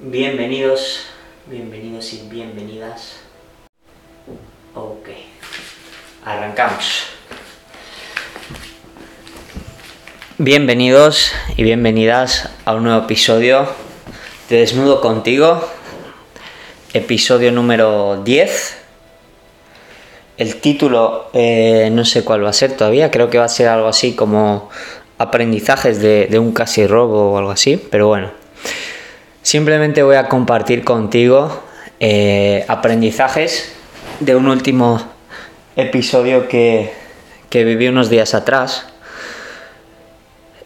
Bienvenidos, bienvenidos y bienvenidas. Ok, arrancamos. Bienvenidos y bienvenidas a un nuevo episodio de Desnudo contigo, episodio número 10. El título eh, no sé cuál va a ser todavía, creo que va a ser algo así como aprendizajes de, de un casi robo o algo así, pero bueno. Simplemente voy a compartir contigo eh, aprendizajes de un último episodio que, que viví unos días atrás.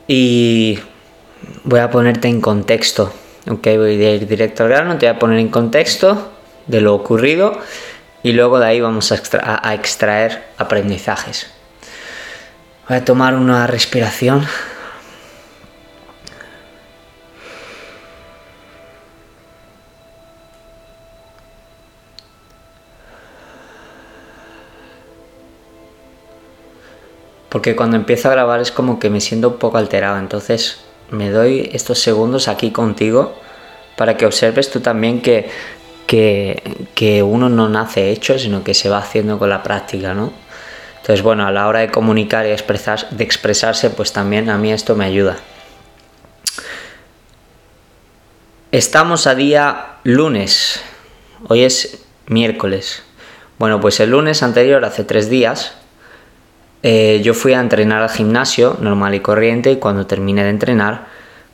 Y voy a ponerte en contexto. Ok, voy a ir directo al grano, te voy a poner en contexto de lo ocurrido y luego de ahí vamos a, extra a extraer aprendizajes. Voy a tomar una respiración. Porque cuando empiezo a grabar es como que me siento un poco alterado, entonces me doy estos segundos aquí contigo para que observes tú también que, que, uno no nace hecho, sino que se va haciendo con la práctica, ¿no? Entonces, bueno, a la hora de comunicar y expresar, de expresarse, pues también a mí esto me ayuda. Estamos a día lunes, hoy es miércoles. Bueno, pues el lunes anterior, hace tres días, eh, yo fui a entrenar al gimnasio normal y corriente y cuando terminé de entrenar,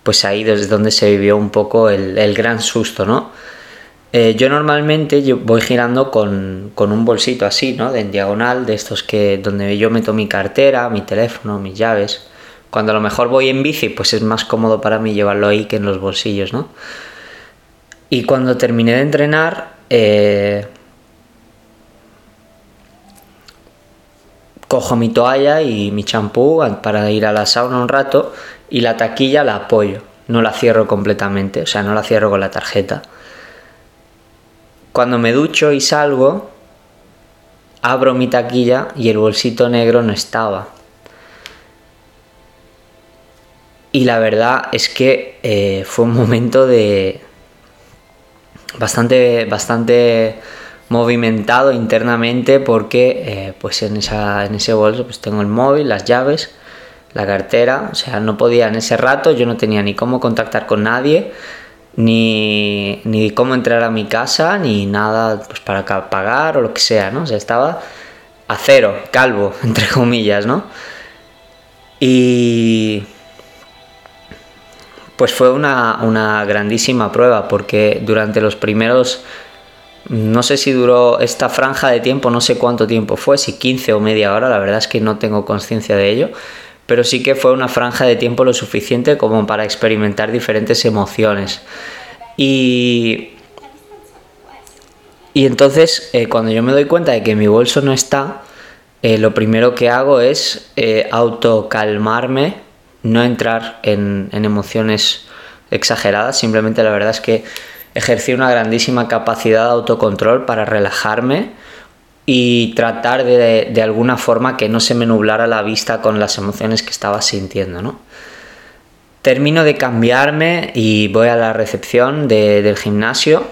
pues ahí desde donde se vivió un poco el, gran susto, ¿no? Eh, yo normalmente yo voy girando con, un bolsito así, ¿no? De en diagonal, de estos que donde yo meto mi cartera, mi teléfono, mis llaves. Cuando a lo mejor voy en bici, pues es más cómodo para mí llevarlo ahí que en los bolsillos, ¿no? Y cuando terminé de entrenar, eh, cojo mi toalla y mi champú para ir a la sauna un rato y la taquilla la apoyo, no la cierro completamente, o sea, no la cierro con la tarjeta. Cuando me ducho y salgo, abro mi taquilla y el bolsito negro no estaba. Y la verdad es que eh, fue un momento de bastante, bastante movimentado internamente porque eh, pues en, esa, en ese bolso pues tengo el móvil, las llaves, la cartera, o sea, no podía en ese rato, yo no tenía ni cómo contactar con nadie, ni, ni cómo entrar a mi casa, ni nada pues para pagar o lo que sea, ¿no? O sea, estaba a cero, calvo, entre comillas, ¿no? Y pues fue una, una grandísima prueba porque durante los primeros no sé si duró esta franja de tiempo, no sé cuánto tiempo fue, si 15 o media hora, la verdad es que no tengo conciencia de ello, pero sí que fue una franja de tiempo lo suficiente como para experimentar diferentes emociones. Y, y entonces, eh, cuando yo me doy cuenta de que mi bolso no está, eh, lo primero que hago es eh, autocalmarme, no entrar en emociones exageradas, simplemente la verdad es que ejercí una grandísima capacidad de autocontrol para relajarme y tratar de, alguna forma que no se me nublara la vista con las emociones que estaba sintiendo, ¿no? Termino de cambiarme y voy a la recepción del gimnasio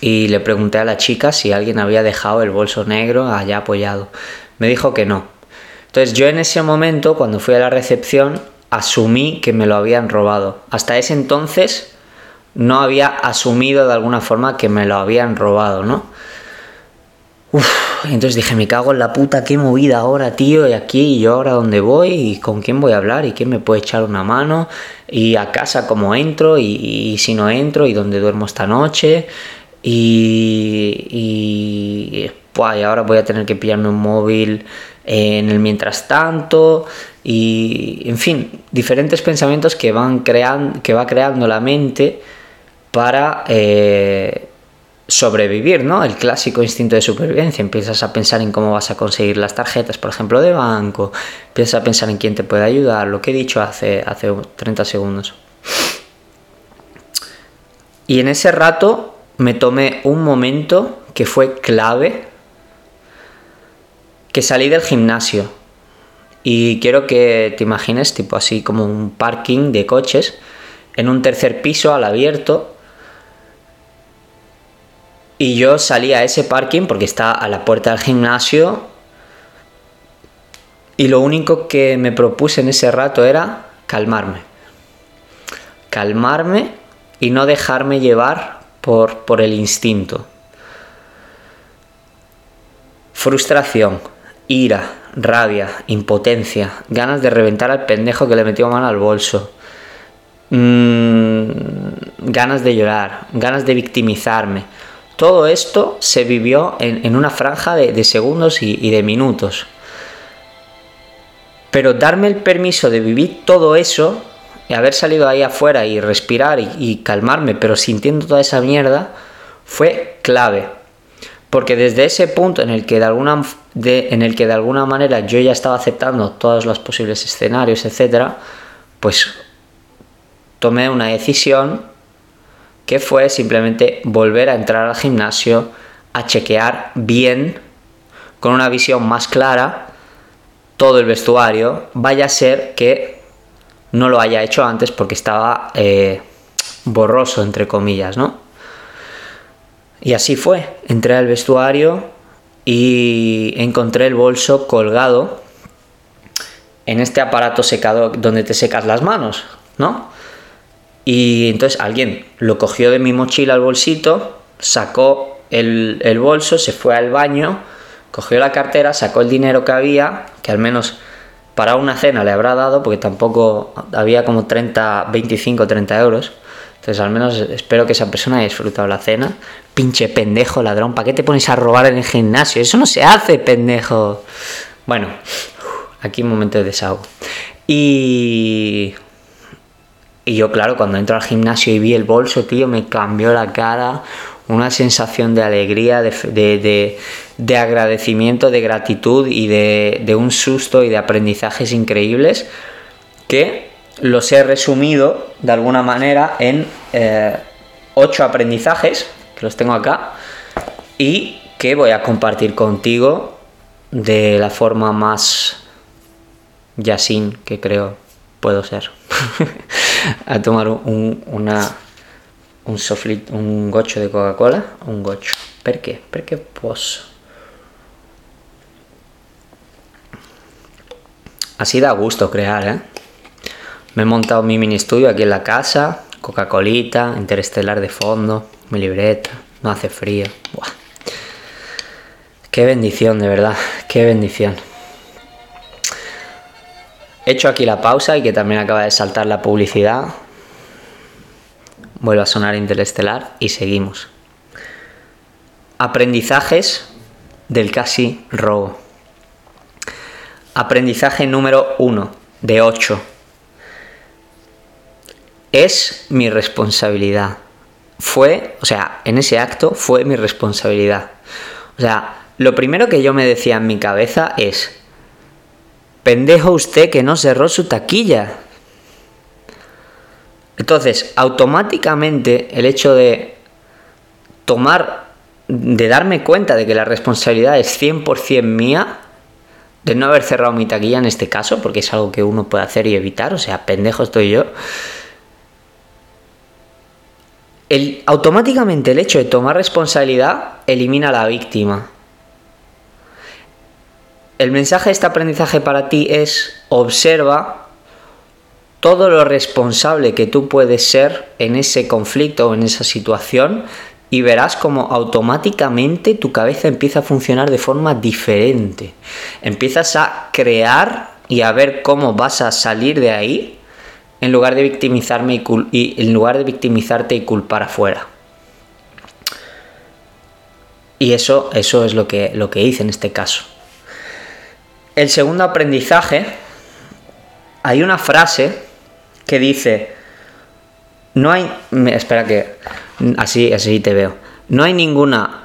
y le pregunté a la chica si alguien había dejado el bolso negro allá apoyado. Me dijo que no. Entonces yo en ese momento, cuando fui a la recepción, asumí que me lo habían robado. Hasta ese entonces no había asumido de alguna forma que me lo habían robado, ¿no? Uf, entonces dije, me cago en la puta, qué movida ahora, tío, y aquí, y yo ahora dónde voy, y con quién voy a hablar, y quién me puede echar una mano, y a casa cómo entro, y, si no entro, y dónde duermo esta noche, y, y, y ahora voy a tener que pillarme un móvil en el mientras tanto, y en fin, diferentes pensamientos que van creando, que va creando la mente para eh, sobrevivir, ¿no? El clásico instinto de supervivencia. Empiezas a pensar en cómo vas a conseguir las tarjetas, por ejemplo, de banco. Empiezas a pensar en quién te puede ayudar, lo que he dicho hace, hace 30 segundos. Y en ese rato me tomé un momento que fue clave, que salí del gimnasio. Y quiero que te imagines, tipo así como un parking de coches, en un tercer piso al abierto, Y yo salí a ese parking porque está a la puerta del gimnasio. Y lo único que me propuse en ese rato era calmarme. Calmarme y no dejarme llevar por, por el instinto. Frustración, ira, rabia, impotencia, ganas de reventar al pendejo que le metió mano al bolso, mm, ganas de llorar, ganas de victimizarme. Todo esto se vivió en, una franja de, segundos y, de minutos. Pero darme el permiso de vivir todo eso y haber salido ahí afuera y respirar y calmarme, pero sintiendo toda esa mierda, fue clave. Porque desde ese punto en el que de alguna, en el que de alguna manera yo ya estaba aceptando todos los posibles escenarios, etc., pues tomé una decisión que fue simplemente volver a entrar al gimnasio, a chequear bien, con una visión más clara, todo el vestuario, vaya a ser que no lo haya hecho antes porque estaba eh, borroso, entre comillas, ¿no? Y así fue. Entré al vestuario y encontré el bolso colgado en este aparato secado donde te secas las manos, ¿no? Y entonces alguien lo cogió de mi mochila al bolsito, sacó el, el, bolso, se fue al baño, cogió la cartera, sacó el dinero que había, que al menos para una cena le habrá dado, porque tampoco había como 30, 25, 30 euros. Entonces al menos espero que esa persona haya disfrutado la cena. Pinche pendejo ladrón, ¿para qué te pones a robar en el gimnasio? Eso no se hace, pendejo. Bueno, aquí un momento de desahogo. Y... Y yo, claro, cuando entro al gimnasio y vi el bolso, tío, me cambió la cara, una sensación de alegría, de, de, agradecimiento, de gratitud y de, un susto y de aprendizajes increíbles que los he resumido de alguna manera en eh, ocho aprendizajes, que los tengo acá, y que voy a compartir contigo de la forma más yasin que creo puedo ser. a tomar un, una, un un gocho de Coca-Cola, un gocho. ¿Por qué? Porque posso. Así da gusto crear, ¿eh? Me he montado mi mini estudio aquí en la casa, Coca-Colita, interestelar de fondo, mi libreta, no hace frío. Qué bendición, de verdad, qué bendición. He hecho aquí la pausa y que también acaba de saltar la publicidad. Vuelve a sonar interestelar y seguimos. Aprendizajes del casi robo. Aprendizaje número 1 de 8 es mi responsabilidad. Fue, o sea, en ese acto fue mi responsabilidad. O sea, lo primero que yo me decía en mi cabeza es, pendejo usted que no cerró su taquilla. Entonces, automáticamente el hecho de tomar, de darme cuenta de que la responsabilidad es 100% mía, de no haber cerrado mi taquilla en este caso, porque es algo que uno puede hacer y evitar, o sea, pendejo estoy yo, el, automáticamente el hecho de tomar responsabilidad elimina a la víctima. El mensaje de este aprendizaje para ti es observa todo lo responsable que tú puedes ser en ese conflicto o en esa situación y verás como automáticamente tu cabeza empieza a funcionar de forma diferente. Empiezas a crear y a ver cómo vas a salir de ahí en lugar de victimizarme y, en lugar de victimizarte y culpar afuera. Y eso, eso es lo que, lo que hice en este caso. El segundo aprendizaje, hay una frase que dice, no hay, espera que, así, así te veo, no hay ninguna...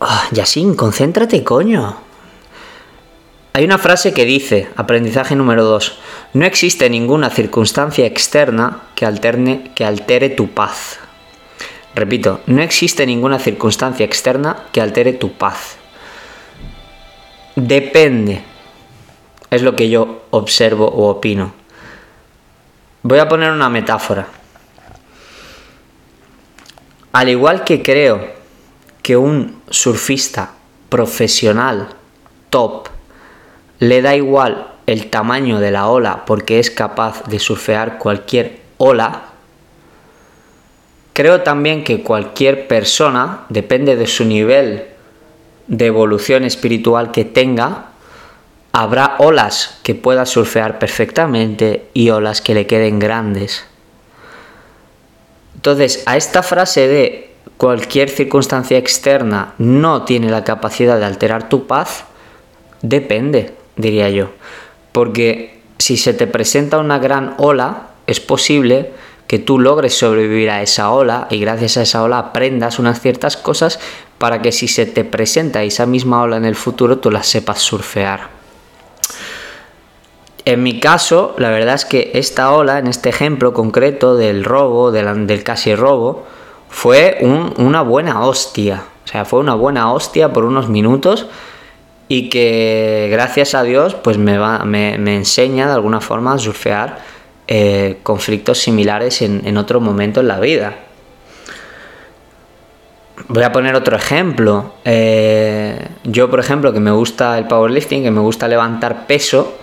Oh, Yasin, concéntrate, coño. Hay una frase que dice, aprendizaje número 2, no existe ninguna circunstancia externa que, alterne, que altere tu paz. Repito, no existe ninguna circunstancia externa que altere tu paz. Depende. Es lo que yo observo o opino. Voy a poner una metáfora. al igual que creo que un surfista profesional top le da igual el tamaño de la ola porque es capaz de surfear cualquier ola, creo también que cualquier persona, depende de su nivel de evolución espiritual que tenga, habrá olas que pueda surfear perfectamente y olas que le queden grandes. Entonces, a esta frase de cualquier circunstancia externa no tiene la capacidad de alterar tu paz, depende, diría yo. Porque si se te presenta una gran ola, es posible que tú logres sobrevivir a esa ola y gracias a esa ola aprendas unas ciertas cosas para que si se te presenta esa misma ola en el futuro tú las sepas surfear. En mi caso, la verdad es que esta ola, en este ejemplo concreto del robo, del, casi robo, fue una buena hostia. O sea, fue una buena hostia por unos minutos y que gracias a Dios pues me, me, enseña de alguna forma a surfear eh, conflictos similares en, otro momento en la vida. Voy a poner otro ejemplo. Eh, yo, por ejemplo, que me gusta el powerlifting, que me gusta levantar peso,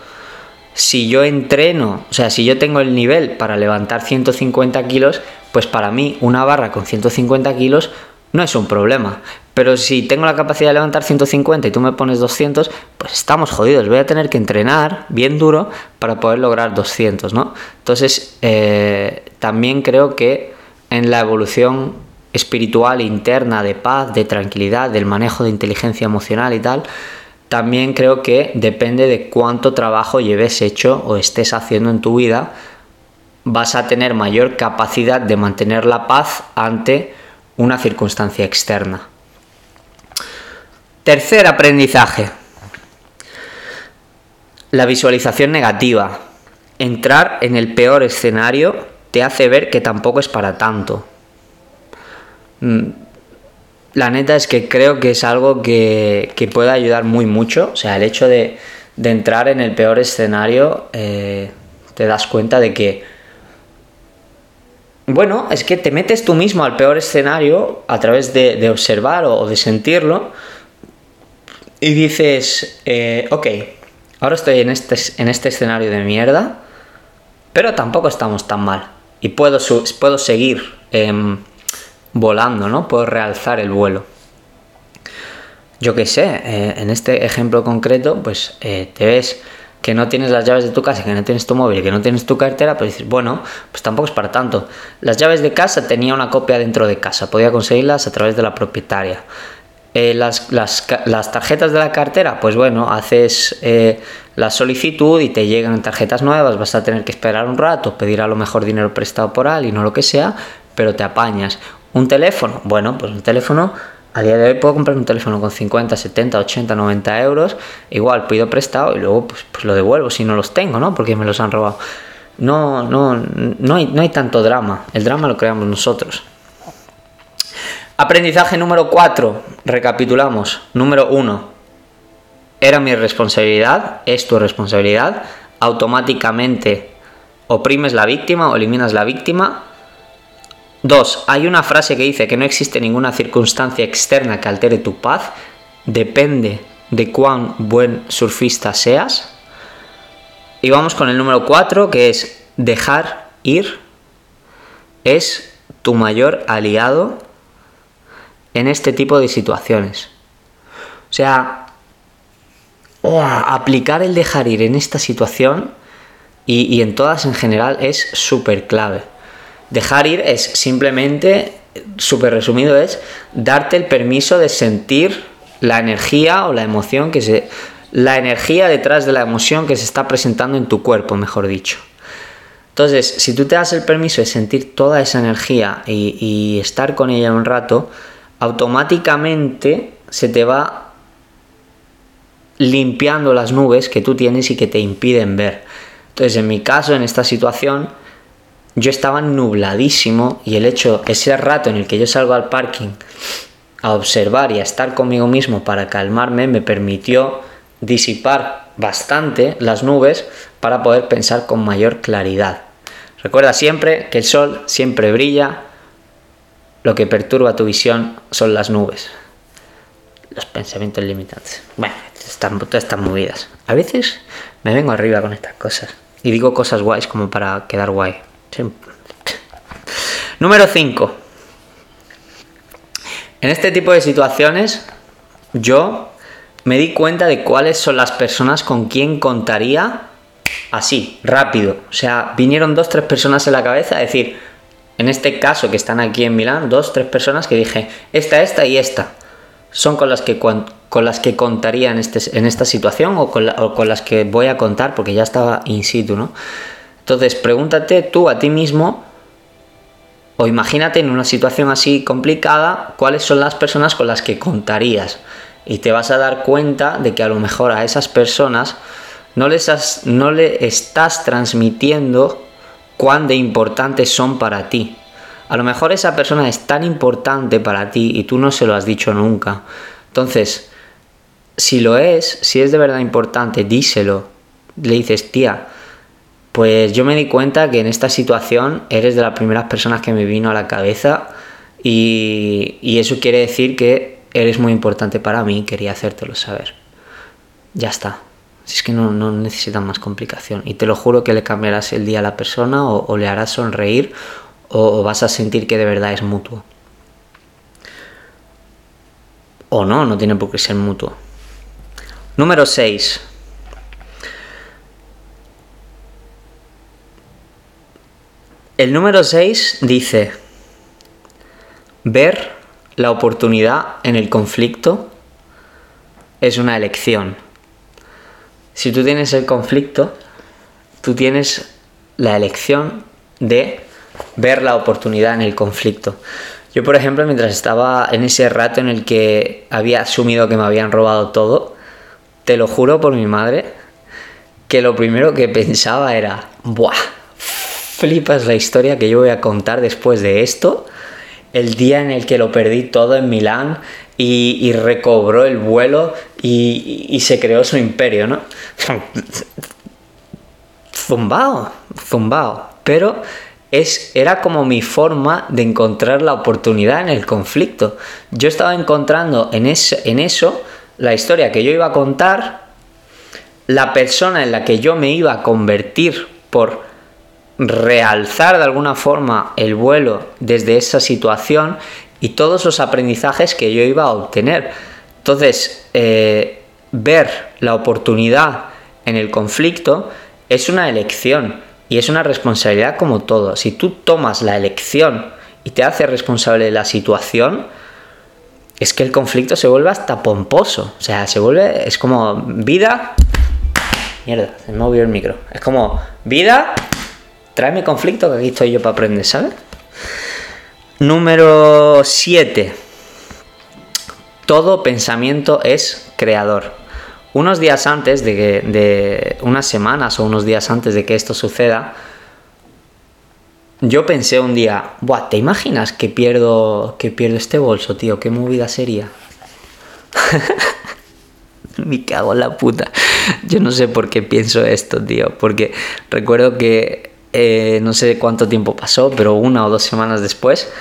si yo entreno, o sea, si yo tengo el nivel para levantar 150 kilos, pues para mí una barra con 150 kilos no es un problema. Pero si tengo la capacidad de levantar 150 y tú me pones 200, pues estamos jodidos. Voy a tener que entrenar bien duro para poder lograr 200, ¿no? Entonces, eh, también creo que en la evolución espiritual interna de paz, de tranquilidad, del manejo de inteligencia emocional y tal, también creo que depende de cuánto trabajo lleves hecho o estés haciendo en tu vida, vas a tener mayor capacidad de mantener la paz ante una circunstancia externa. Tercer aprendizaje. La visualización negativa. Entrar en el peor escenario te hace ver que tampoco es para tanto. Mm, la neta es que creo que es algo que, puede ayudar muy mucho. O sea, el hecho de, entrar en el peor escenario, eh, te das cuenta de que, bueno, es que te metes tú mismo al peor escenario a través de, observar o, de sentirlo y dices, eh, ok, ahora estoy en este, en este escenario de mierda, pero tampoco estamos tan mal y puedo, puedo seguir. Em, volando, ¿no? Puedo realzar el vuelo. Yo qué sé, eh, en este ejemplo concreto, pues eh, te ves que no tienes las llaves de tu casa, que no tienes tu móvil, que no tienes tu cartera, pues dices, bueno, pues tampoco es para tanto. Las llaves de casa tenía una copia dentro de casa, podía conseguirlas a través de la propietaria. Eh, las, las, tarjetas de la cartera, pues bueno, haces la solicitud y te llegan tarjetas nuevas, vas a tener que esperar un rato, pedir a lo mejor dinero prestado por alguien o lo que sea, pero te apañas. Un teléfono, bueno, pues un teléfono, a día de hoy puedo comprar un teléfono con 50, 70, 80, 90 euros, igual pido prestado y luego pues, pues, lo devuelvo si no los tengo, ¿no? Porque me los han robado. No, no, no hay, no hay tanto drama, el drama lo creamos nosotros. Aprendizaje número 4, recapitulamos. Número 1, era mi responsabilidad, es tu responsabilidad, automáticamente oprimes la víctima o eliminas la víctima Dos, hay una frase que dice que no existe ninguna circunstancia externa que altere tu paz, depende de cuán buen surfista seas. Y vamos con el número cuatro, que es dejar ir es tu mayor aliado en este tipo de situaciones. O sea, aplicar el dejar ir en esta situación y, y en todas en general es súper clave. Dejar ir es simplemente, súper resumido, es darte el permiso de sentir la energía o la emoción que se... La energía detrás de la emoción que se está presentando en tu cuerpo, mejor dicho. Entonces, si tú te das el permiso de sentir toda esa energía y, estar con ella un rato, automáticamente se te va limpiando las nubes que tú tienes y que te impiden ver. Entonces, en mi caso, en esta situación, yo estaba nubladísimo y el hecho, ese rato en el que yo salgo al parking a observar y a estar conmigo mismo para calmarme, me permitió disipar bastante las nubes para poder pensar con mayor claridad. Recuerda siempre que el sol siempre brilla lo que perturba tu visión son las nubes. Los pensamientos limitantes. Bueno, están, todas estas movidas. A veces me vengo arriba con estas cosas. Y digo cosas guays como para quedar guay. Número 5. En este tipo de situaciones, yo me di cuenta de cuáles son las personas con quien contaría así, rápido. O sea, vinieron dos, tres personas en la cabeza a decir, en este caso que están aquí en Milán, dos, tres personas que dije, esta, esta y esta, son con las que, con las que contaría en, este, en esta situación o con, o con las que voy a contar porque ya estaba in situ, ¿no? Entonces, pregúntate tú a ti mismo o imagínate en una situación así complicada cuáles son las personas con las que contarías. Y te vas a dar cuenta de que a lo mejor a esas personas no, les no le estás transmitiendo cuán de importantes son para ti. A lo mejor esa persona es tan importante para ti y tú no se lo has dicho nunca. Entonces, si lo es, si es de verdad importante, díselo. Le dices, tía, pues yo me di cuenta que en esta situación eres de las primeras personas que me vino a la cabeza y, eso quiere decir que eres muy importante para mí quería hacértelo saber. Ya está. Si es que no, no necesitan más complicación. Y te lo juro que le cambiarás el día a la persona o, le harás sonreír o, o vas a sentir que de verdad es mutuo. O no, no tiene por qué ser mutuo. Número 6. El número 6 dice, ver la oportunidad en el conflicto es una elección. Si tú tienes el conflicto, tú tienes la elección de ver la oportunidad en el conflicto. Yo, por ejemplo, mientras estaba en ese rato en el que había asumido que me habían robado todo, te lo juro por mi madre, que lo primero que pensaba era, ¡buah! Flipas la historia que yo voy a contar después de esto. El día en el que lo perdí todo en Milán y, recobró el vuelo y, se creó su imperio, ¿no? zumbao, zumbao. Pero es, era como mi forma de encontrar la oportunidad en el conflicto. Yo estaba encontrando en, en eso la historia que yo iba a contar, la persona en la que yo me iba a convertir por realzar de alguna forma el vuelo desde esa situación y todos los aprendizajes que yo iba a obtener. Entonces, eh, ver la oportunidad en el conflicto es una elección y es una responsabilidad como todo. Si tú tomas la elección y te haces responsable de la situación, es que el conflicto se vuelve hasta pomposo. O sea, se vuelve, es como vida. Mierda, se me movió el micro. Es como vida, tráeme conflicto que aquí estoy yo para aprender, ¿sabes? Número 7. Todo pensamiento es creador. Unos días antes de que, de unas semanas o unos días antes de que esto suceda, yo pensé un día, Buah, ¿te imaginas que pierdo, que pierdo este bolso, tío? ¿Qué movida sería? Me cago en la puta. Yo no sé por qué pienso esto, tío. Porque recuerdo que eh, no sé cuánto tiempo pasó, pero una o dos semanas después,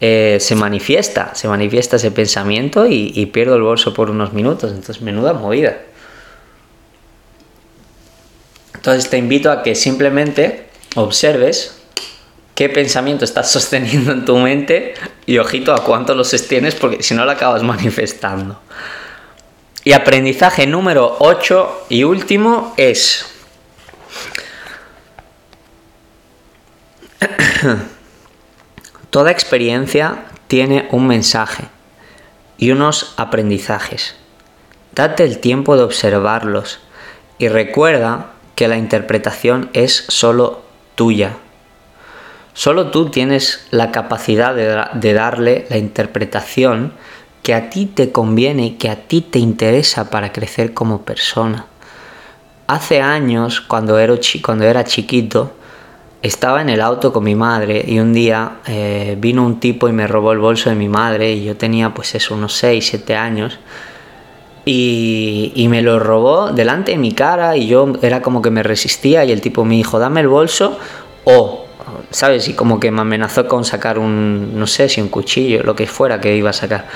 eh, se manifiesta, se manifiesta ese pensamiento y, pierdo el bolso por unos minutos. Entonces, menuda movida. Entonces te invito a que simplemente observes qué pensamiento estás sosteniendo en tu mente y ojito a cuánto los sostienes porque si no lo acabas manifestando. Y aprendizaje número 8 y último es Toda experiencia tiene un mensaje y unos aprendizajes. Date el tiempo de observarlos y recuerda que la interpretación es solo tuya. Solo tú tienes la capacidad de, darle la interpretación que a ti te conviene y que a ti te interesa para crecer como persona. Hace años, cuando era, cuando era chiquito, estaba en el auto con mi madre y un día eh, vino un tipo y me robó el bolso de mi madre y yo tenía pues eso, unos 6, 7 años y, y, me lo robó delante de mi cara y yo era como que me resistía y el tipo me dijo dame el bolso o ¿sabes? Y como que me amenazó con sacar un, no sé, si un cuchillo, lo que fuera que iba a sacar.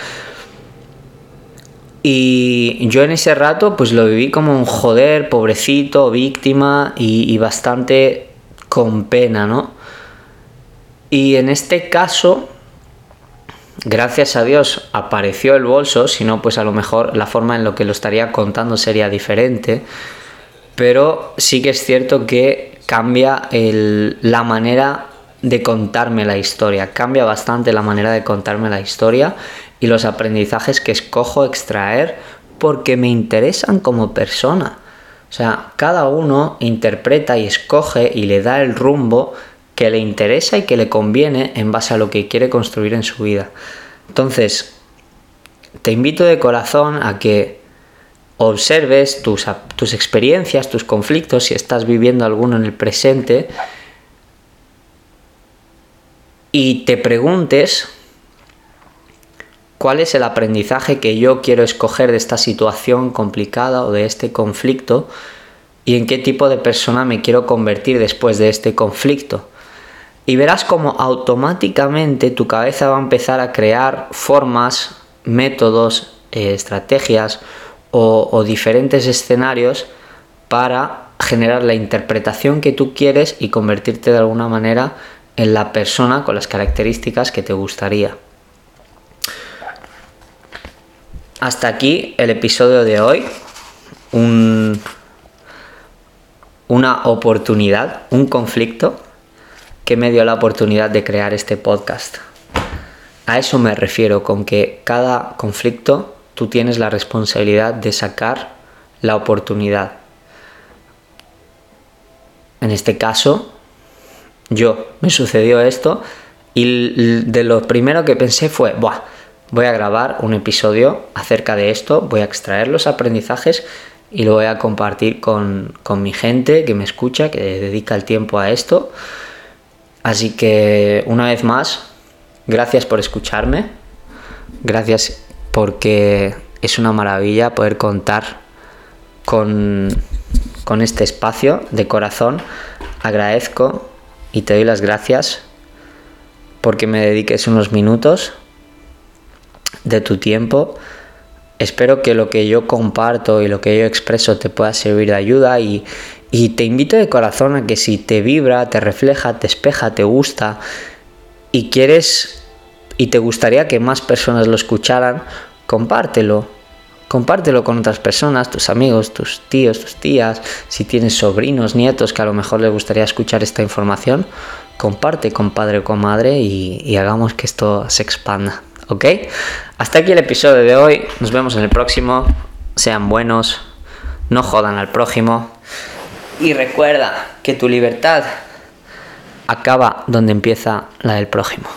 Y yo en ese rato pues lo viví como un joder, pobrecito, víctima y, bastante con pena, ¿no? Y en este caso, gracias a Dios, apareció el bolso, si no, pues a lo mejor la forma en lo que lo estaría contando sería diferente. Pero sí que es cierto que cambia la manera de contarme la historia, cambia bastante la manera de contarme la historia y los aprendizajes que escojo extraer porque me interesan como persona. O sea, cada uno interpreta y escoge y le da el rumbo que le interesa y que le conviene en base a lo que quiere construir en su vida. Entonces, te invito de corazón a que observes tus, tus experiencias, tus conflictos, si estás viviendo alguno en el presente, y te preguntes cuál es el aprendizaje que yo quiero escoger de esta situación complicada o de este conflicto y en qué tipo de persona me quiero convertir después de este conflicto. Y verás como automáticamente tu cabeza va a empezar a crear formas, métodos, eh, estrategias o, diferentes escenarios para generar la interpretación que tú quieres y convertirte de alguna manera en la persona con las características que te gustaría. Hasta aquí el episodio de hoy. una oportunidad, un conflicto que me dio la oportunidad de crear este podcast. A eso me refiero, con que cada conflicto tú tienes la responsabilidad de sacar la oportunidad. En este caso, yo me sucedió esto y de lo primero que pensé fue, Buah, voy a grabar un episodio acerca de esto, voy a extraer los aprendizajes y lo voy a compartir con, con mi gente que me escucha, que dedica el tiempo a esto Así que una vez más, gracias por escucharme, gracias porque es una maravilla poder contar con, con este espacio de corazón. Agradezco y te doy las gracias porque me dediques unos minutos de tu tiempo. Espero que lo que yo comparto y lo que yo expreso te pueda servir de ayuda y, y te invito de corazón a que si te vibra, te refleja, te espeja, te gusta y quieres y te gustaría que más personas lo escucharan, compártelo. Compártelo con otras personas, tus amigos, tus tíos, tus tías, si tienes sobrinos, nietos que a lo mejor les gustaría escuchar esta información, comparte con padre o con madre y, y hagamos que esto se expanda. ¿Ok? Hasta aquí el episodio de hoy. Nos vemos en el próximo. Sean buenos. No jodan al prójimo. Y recuerda que tu libertad acaba donde empieza la del prójimo.